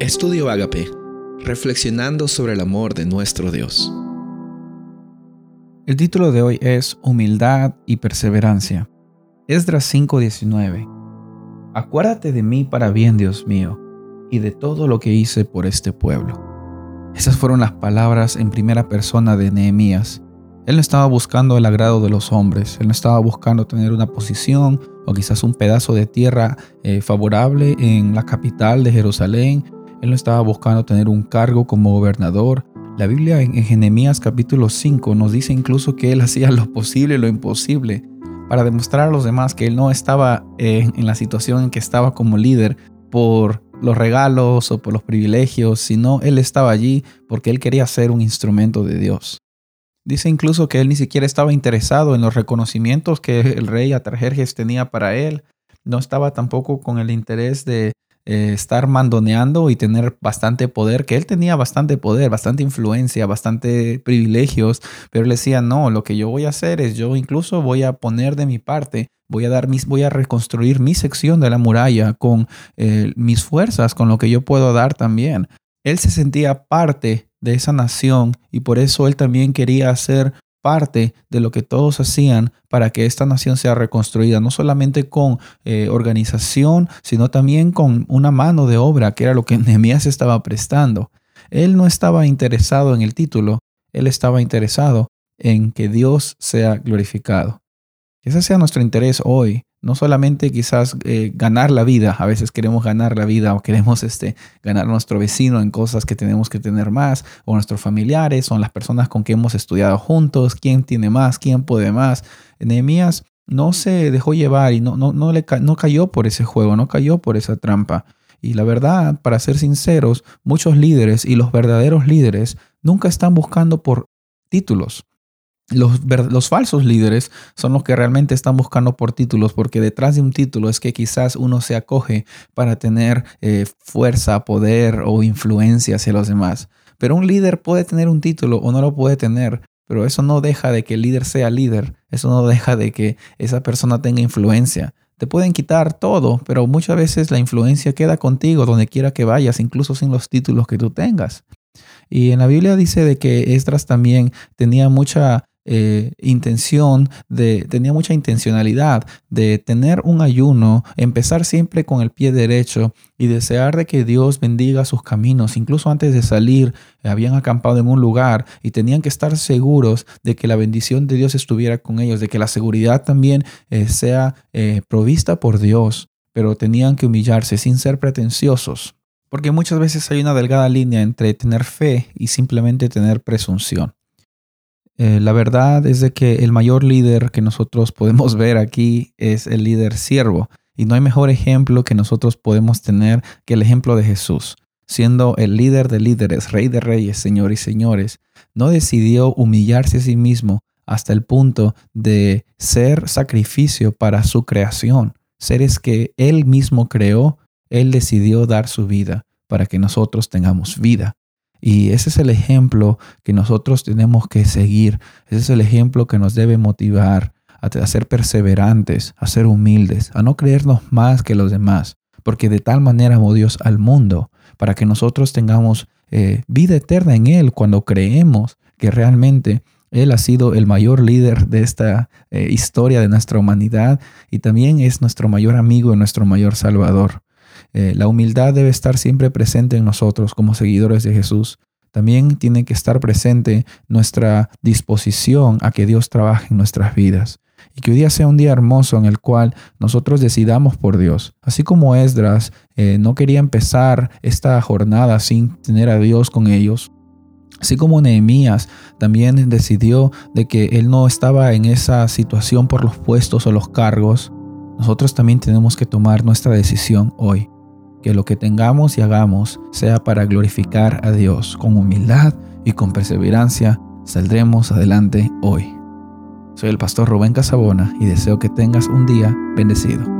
Estudio Agape, reflexionando sobre el amor de nuestro Dios. El título de hoy es Humildad y Perseverancia. Esdras 5:19. Acuérdate de mí para bien, Dios mío, y de todo lo que hice por este pueblo. Esas fueron las palabras en primera persona de Nehemías. Él no estaba buscando el agrado de los hombres, él no estaba buscando tener una posición o quizás un pedazo de tierra eh, favorable en la capital de Jerusalén él no estaba buscando tener un cargo como gobernador. La Biblia en, Jeremías capítulo 5 nos dice incluso que él hacía lo posible y lo imposible para demostrar a los demás que él no estaba en, en la situación en que estaba como líder por los regalos o por los privilegios, sino él estaba allí porque él quería ser un instrumento de Dios. Dice incluso que él ni siquiera estaba interesado en los reconocimientos que el rey Atarjerjes tenía para él. No estaba tampoco con el interés de eh, estar mandoneando y tener bastante poder, que él tenía bastante poder, bastante influencia, bastante privilegios, pero él decía, no, lo que yo voy a hacer es yo incluso voy a poner de mi parte, voy a dar mis, voy a reconstruir mi sección de la muralla con eh, mis fuerzas, con lo que yo puedo dar también. Él se sentía parte de esa nación y por eso él también quería hacer parte de lo que todos hacían para que esta nación sea reconstruida, no solamente con eh, organización, sino también con una mano de obra, que era lo que Nehemías estaba prestando. Él no estaba interesado en el título, él estaba interesado en que Dios sea glorificado. ese sea nuestro interés hoy, no solamente quizás eh, ganar la vida, a veces queremos ganar la vida o queremos este, ganar nuestro vecino en cosas que tenemos que tener más, o nuestros familiares, o las personas con que hemos estudiado juntos, quién tiene más, quién puede más. Nehemías no se dejó llevar y no, no, no, le, no cayó por ese juego, no cayó por esa trampa. Y la verdad, para ser sinceros, muchos líderes y los verdaderos líderes nunca están buscando por títulos, los, falsos líderes son los que realmente están buscando por títulos, porque detrás de un título es que quizás uno se acoge para tener eh, fuerza, poder o influencia hacia los demás. Pero un líder puede tener un título o no lo puede tener, pero eso no deja de que el líder sea líder, eso no deja de que esa persona tenga influencia. Te pueden quitar todo, pero muchas veces la influencia queda contigo donde quiera que vayas, incluso sin los títulos que tú tengas. Y en la Biblia dice de que Esdras también tenía mucha eh, intención de, tenía mucha intencionalidad de tener un ayuno, empezar siempre con el pie derecho y desear de que Dios bendiga sus caminos. Incluso antes de salir, habían acampado en un lugar y tenían que estar seguros de que la bendición de Dios estuviera con ellos, de que la seguridad también eh, sea eh, provista por Dios, pero tenían que humillarse sin ser pretenciosos. Porque muchas veces hay una delgada línea entre tener fe y simplemente tener presunción. Eh, la verdad es de que el mayor líder que nosotros podemos ver aquí es el líder siervo. Y no hay mejor ejemplo que nosotros podemos tener que el ejemplo de Jesús. Siendo el líder de líderes, rey de reyes, señor y señores, no decidió humillarse a sí mismo hasta el punto de ser sacrificio para su creación. Seres que él mismo creó, él decidió dar su vida para que nosotros tengamos vida. Y ese es el ejemplo que nosotros tenemos que seguir. Ese es el ejemplo que nos debe motivar a, ser perseverantes, a ser humildes, a no creernos más que los demás. Porque de tal manera amó Dios al mundo para que nosotros tengamos eh, vida eterna en Él cuando creemos que realmente Él ha sido el mayor líder de esta eh, historia de nuestra humanidad y también es nuestro mayor amigo y nuestro mayor salvador. Eh, la humildad debe estar siempre presente en nosotros como seguidores de Jesús. También tiene que estar presente nuestra disposición a que Dios trabaje en nuestras vidas. Y que hoy día sea un día hermoso en el cual nosotros decidamos por Dios. Así como Esdras eh, no quería empezar esta jornada sin tener a Dios con ellos, Así como Nehemías también decidió de que él no estaba en esa situación por los puestos o los cargos, nosotros también tenemos que tomar nuestra decisión hoy que lo que tengamos y hagamos sea para glorificar a Dios. Con humildad y con perseverancia saldremos adelante hoy. Soy el pastor Rubén Casabona y deseo que tengas un día bendecido.